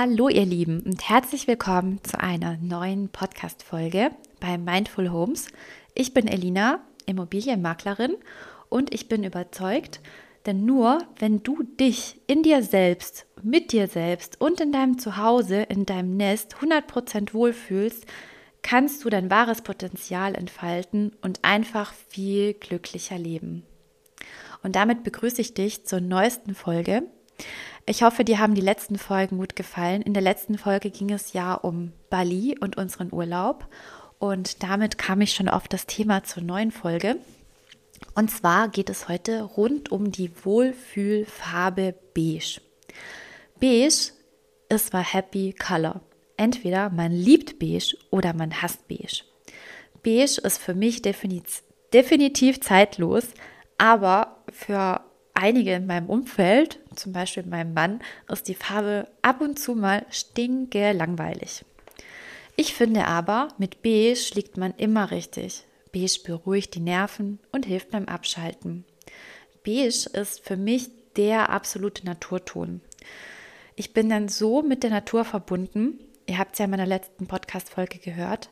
Hallo ihr Lieben und herzlich willkommen zu einer neuen Podcast-Folge bei Mindful Homes. Ich bin Elina, Immobilienmaklerin und ich bin überzeugt, denn nur wenn du dich in dir selbst, mit dir selbst und in deinem Zuhause, in deinem Nest 100% wohlfühlst, kannst du dein wahres Potenzial entfalten und einfach viel glücklicher leben. Und damit begrüße ich dich zur neuesten Folge. Ich hoffe, dir haben die letzten Folgen gut gefallen. In der letzten Folge ging es ja um Bali und unseren Urlaub. Und damit kam ich schon auf das Thema zur neuen Folge. Und zwar geht es heute rund um die Wohlfühlfarbe Beige. Beige ist mal Happy Color. Entweder man liebt Beige oder man hasst Beige. Beige ist für mich definitiv zeitlos, aber für einige in meinem Umfeld, zum Beispiel meinem Mann, ist die Farbe ab und zu mal stinke langweilig. Ich finde aber, mit Beige liegt man immer richtig. Beige beruhigt die Nerven und hilft beim Abschalten. Beige ist für mich der absolute Naturton. Ich bin dann so mit der Natur verbunden. Ihr habt es ja in meiner letzten Podcast-Folge gehört.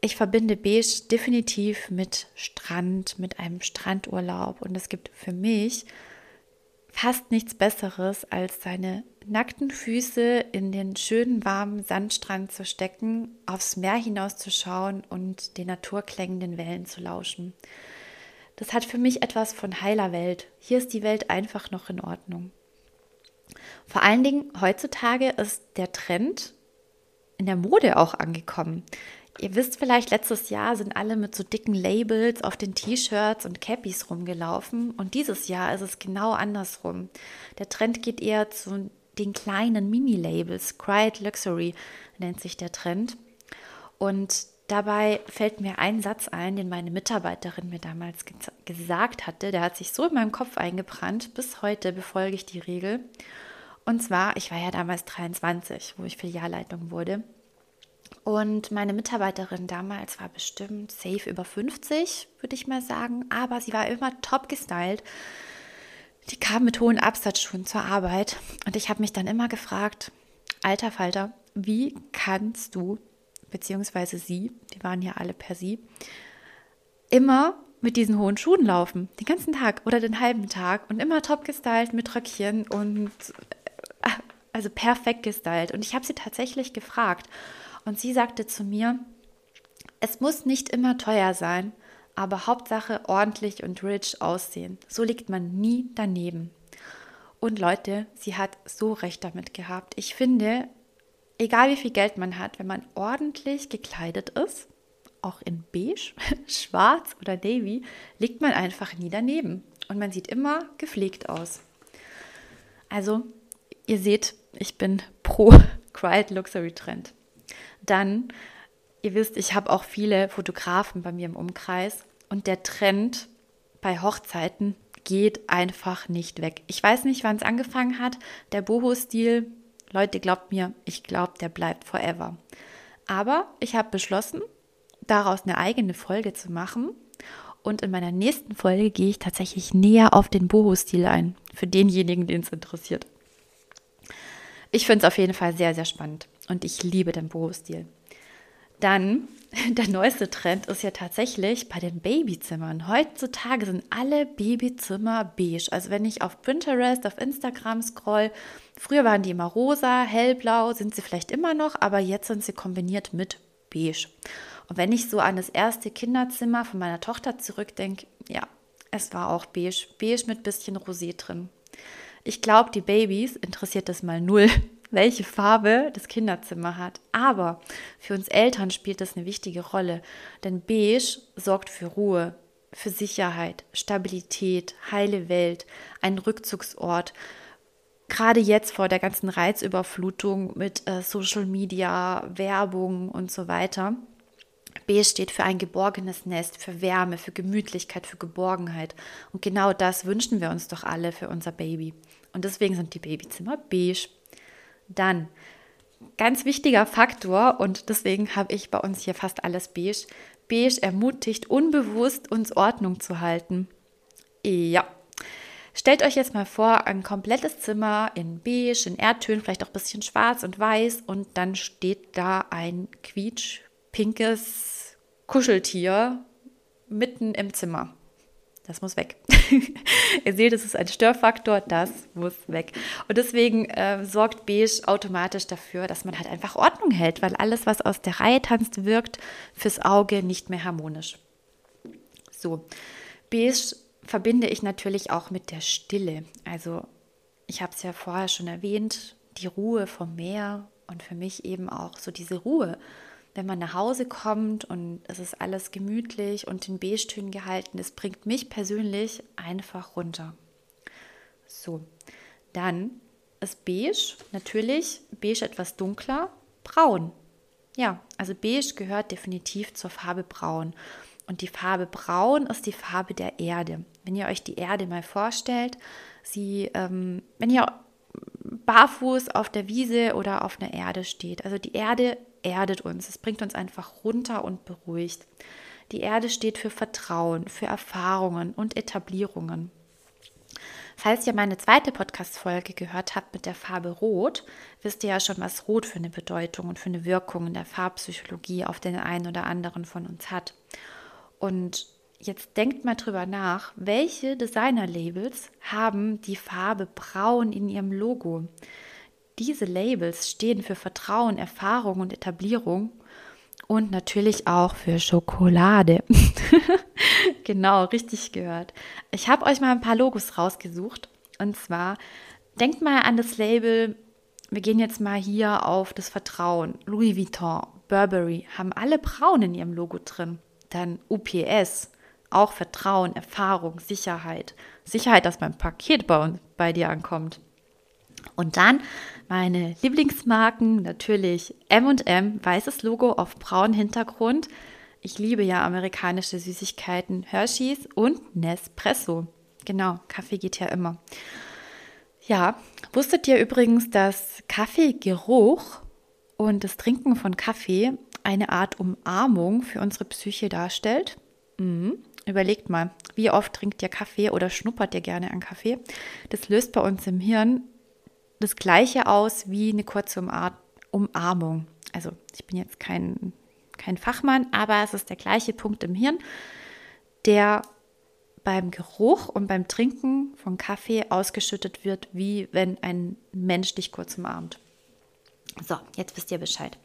Ich verbinde Beige definitiv mit Strand, mit einem Strandurlaub. Und es gibt für mich fast nichts Besseres, als seine nackten Füße in den schönen warmen Sandstrand zu stecken, aufs Meer hinauszuschauen und den naturklängenden Wellen zu lauschen. Das hat für mich etwas von heiler Welt. Hier ist die Welt einfach noch in Ordnung. Vor allen Dingen heutzutage ist der Trend in der Mode auch angekommen. Ihr wisst vielleicht, letztes Jahr sind alle mit so dicken Labels auf den T-Shirts und Cappies rumgelaufen und dieses Jahr ist es genau andersrum. Der Trend geht eher zu den kleinen Mini-Labels. Quiet Luxury nennt sich der Trend. Und dabei fällt mir ein Satz ein, den meine Mitarbeiterin mir damals ge gesagt hatte. Der hat sich so in meinem Kopf eingebrannt. Bis heute befolge ich die Regel. Und zwar, ich war ja damals 23, wo ich Filialleitung wurde. Und meine Mitarbeiterin damals war bestimmt safe über 50, würde ich mal sagen. Aber sie war immer top gestylt. Die kam mit hohen Absatzschuhen zur Arbeit. Und ich habe mich dann immer gefragt, alter Falter, wie kannst du, beziehungsweise sie, die waren ja alle per sie, immer mit diesen hohen Schuhen laufen, den ganzen Tag oder den halben Tag und immer top gestylt mit Röckchen und äh, also perfekt gestylt. Und ich habe sie tatsächlich gefragt, und sie sagte zu mir, es muss nicht immer teuer sein, aber Hauptsache ordentlich und rich aussehen. So liegt man nie daneben. Und Leute, sie hat so recht damit gehabt. Ich finde, egal wie viel Geld man hat, wenn man ordentlich gekleidet ist, auch in beige, schwarz oder navy, liegt man einfach nie daneben. Und man sieht immer gepflegt aus. Also, ihr seht, ich bin pro Quiet Luxury Trend. Dann, ihr wisst, ich habe auch viele Fotografen bei mir im Umkreis und der Trend bei Hochzeiten geht einfach nicht weg. Ich weiß nicht, wann es angefangen hat. Der Boho-Stil, Leute, glaubt mir, ich glaube, der bleibt forever. Aber ich habe beschlossen, daraus eine eigene Folge zu machen. Und in meiner nächsten Folge gehe ich tatsächlich näher auf den Boho-Stil ein, für denjenigen, den es interessiert. Ich finde es auf jeden Fall sehr, sehr spannend und ich liebe den Boho-Stil. Dann, der neueste Trend ist ja tatsächlich bei den Babyzimmern. Heutzutage sind alle Babyzimmer beige. Also wenn ich auf Pinterest, auf Instagram scroll, früher waren die immer rosa, hellblau, sind sie vielleicht immer noch, aber jetzt sind sie kombiniert mit beige. Und wenn ich so an das erste Kinderzimmer von meiner Tochter zurückdenke, ja, es war auch beige, beige mit bisschen Rosé drin. Ich glaube, die Babys interessiert das mal null, welche Farbe das Kinderzimmer hat. Aber für uns Eltern spielt das eine wichtige Rolle, denn beige sorgt für Ruhe, für Sicherheit, Stabilität, heile Welt, ein Rückzugsort. Gerade jetzt vor der ganzen Reizüberflutung mit äh, Social Media, Werbung und so weiter. B steht für ein geborgenes Nest, für Wärme, für Gemütlichkeit, für Geborgenheit. Und genau das wünschen wir uns doch alle für unser Baby. Und deswegen sind die Babyzimmer beige. Dann, ganz wichtiger Faktor, und deswegen habe ich bei uns hier fast alles beige. Beige ermutigt unbewusst, uns Ordnung zu halten. Ja, Stellt euch jetzt mal vor, ein komplettes Zimmer in beige, in Erdtönen, vielleicht auch ein bisschen schwarz und weiß und dann steht da ein quietschpinkes Kuscheltier mitten im Zimmer. Das muss weg. Ihr seht, es ist ein Störfaktor, das muss weg. Und deswegen äh, sorgt Beige automatisch dafür, dass man halt einfach Ordnung hält, weil alles, was aus der Reihe tanzt, wirkt fürs Auge nicht mehr harmonisch. So, Beige verbinde ich natürlich auch mit der Stille. Also ich habe es ja vorher schon erwähnt, die Ruhe vom Meer und für mich eben auch so diese Ruhe, wenn man nach Hause kommt und es ist alles gemütlich und in Beige-Tönen gehalten, das bringt mich persönlich einfach runter. So, dann ist Beige natürlich, Beige etwas dunkler, braun. Ja, also Beige gehört definitiv zur Farbe Braun. Und die Farbe Braun ist die Farbe der Erde. Wenn ihr euch die Erde mal vorstellt, sie, ähm, wenn ihr barfuß auf der Wiese oder auf einer Erde steht, also die Erde erdet uns, es bringt uns einfach runter und beruhigt. Die Erde steht für Vertrauen, für Erfahrungen und Etablierungen. Falls ihr meine zweite Podcast-Folge gehört habt mit der Farbe Rot, wisst ihr ja schon, was Rot für eine Bedeutung und für eine Wirkung in der Farbpsychologie auf den einen oder anderen von uns hat. Und jetzt denkt mal drüber nach, welche Designer-Labels haben die Farbe Braun in ihrem Logo? Diese Labels stehen für Vertrauen, Erfahrung und Etablierung und natürlich auch für Schokolade. genau, richtig gehört. Ich habe euch mal ein paar Logos rausgesucht. Und zwar, denkt mal an das Label, wir gehen jetzt mal hier auf das Vertrauen. Louis Vuitton, Burberry haben alle braun in ihrem Logo drin. Dann UPS, auch Vertrauen, Erfahrung, Sicherheit. Sicherheit, dass mein Paket bei, bei dir ankommt. Und dann meine Lieblingsmarken, natürlich MM, weißes Logo auf braunem Hintergrund. Ich liebe ja amerikanische Süßigkeiten, Hershey's und Nespresso. Genau, Kaffee geht ja immer. Ja, wusstet ihr übrigens, dass Kaffeegeruch und das Trinken von Kaffee eine Art Umarmung für unsere Psyche darstellt? Mhm. Überlegt mal, wie oft trinkt ihr Kaffee oder schnuppert ihr gerne an Kaffee? Das löst bei uns im Hirn das Gleiche aus wie eine kurze Umarmung. Also ich bin jetzt kein, kein Fachmann, aber es ist der gleiche Punkt im Hirn, der beim Geruch und beim Trinken von Kaffee ausgeschüttet wird, wie wenn ein Mensch dich kurz umarmt. So, jetzt wisst ihr Bescheid.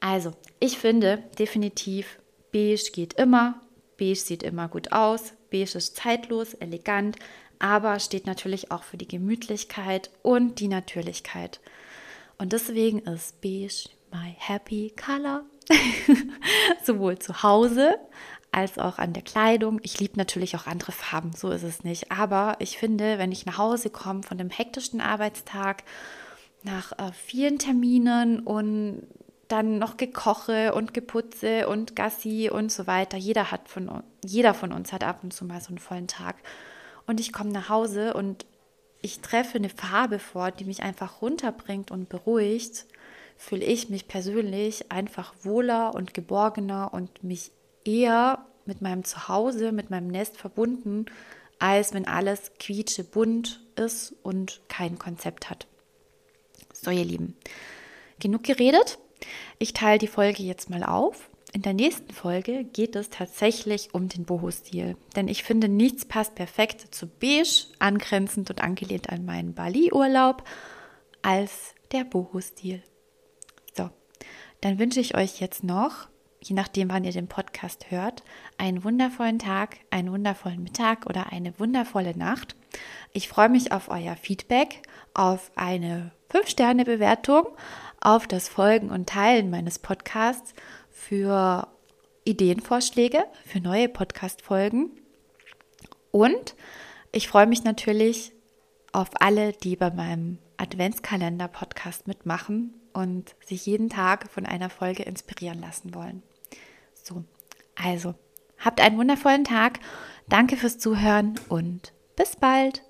Also, ich finde definitiv, beige geht immer, beige sieht immer gut aus, beige ist zeitlos, elegant, aber steht natürlich auch für die Gemütlichkeit und die Natürlichkeit. Und deswegen ist beige my happy color. Sowohl zu Hause als auch an der Kleidung. Ich liebe natürlich auch andere Farben, so ist es nicht. Aber ich finde, wenn ich nach Hause komme von einem hektischen Arbeitstag, nach äh, vielen Terminen und dann noch gekoche und geputze und Gassi und so weiter. Jeder hat von jeder von uns hat ab und zu mal so einen vollen Tag und ich komme nach Hause und ich treffe eine Farbe vor, die mich einfach runterbringt und beruhigt, fühle ich mich persönlich einfach wohler und geborgener und mich eher mit meinem Zuhause, mit meinem Nest verbunden, als wenn alles quietsche bunt ist und kein Konzept hat. So, ihr Lieben, genug geredet. Ich teile die Folge jetzt mal auf in der nächsten Folge geht es tatsächlich um den Boho-Stil. Denn ich finde, nichts passt perfekt zu beige, angrenzend und angelehnt an meinen Bali-Urlaub, als der Boho-Stil. So, dann wünsche ich euch jetzt noch, je nachdem, wann ihr den Podcast hört, einen wundervollen Tag, einen wundervollen Mittag oder eine wundervolle Nacht. Ich freue mich auf euer Feedback, auf eine 5-Sterne-Bewertung, auf das Folgen und Teilen meines Podcasts für Ideenvorschläge für neue Podcast-Folgen. Und ich freue mich natürlich auf alle, die bei meinem Adventskalender-Podcast mitmachen und sich jeden Tag von einer Folge inspirieren lassen wollen. So, also, habt einen wundervollen Tag. Danke fürs Zuhören und bis bald.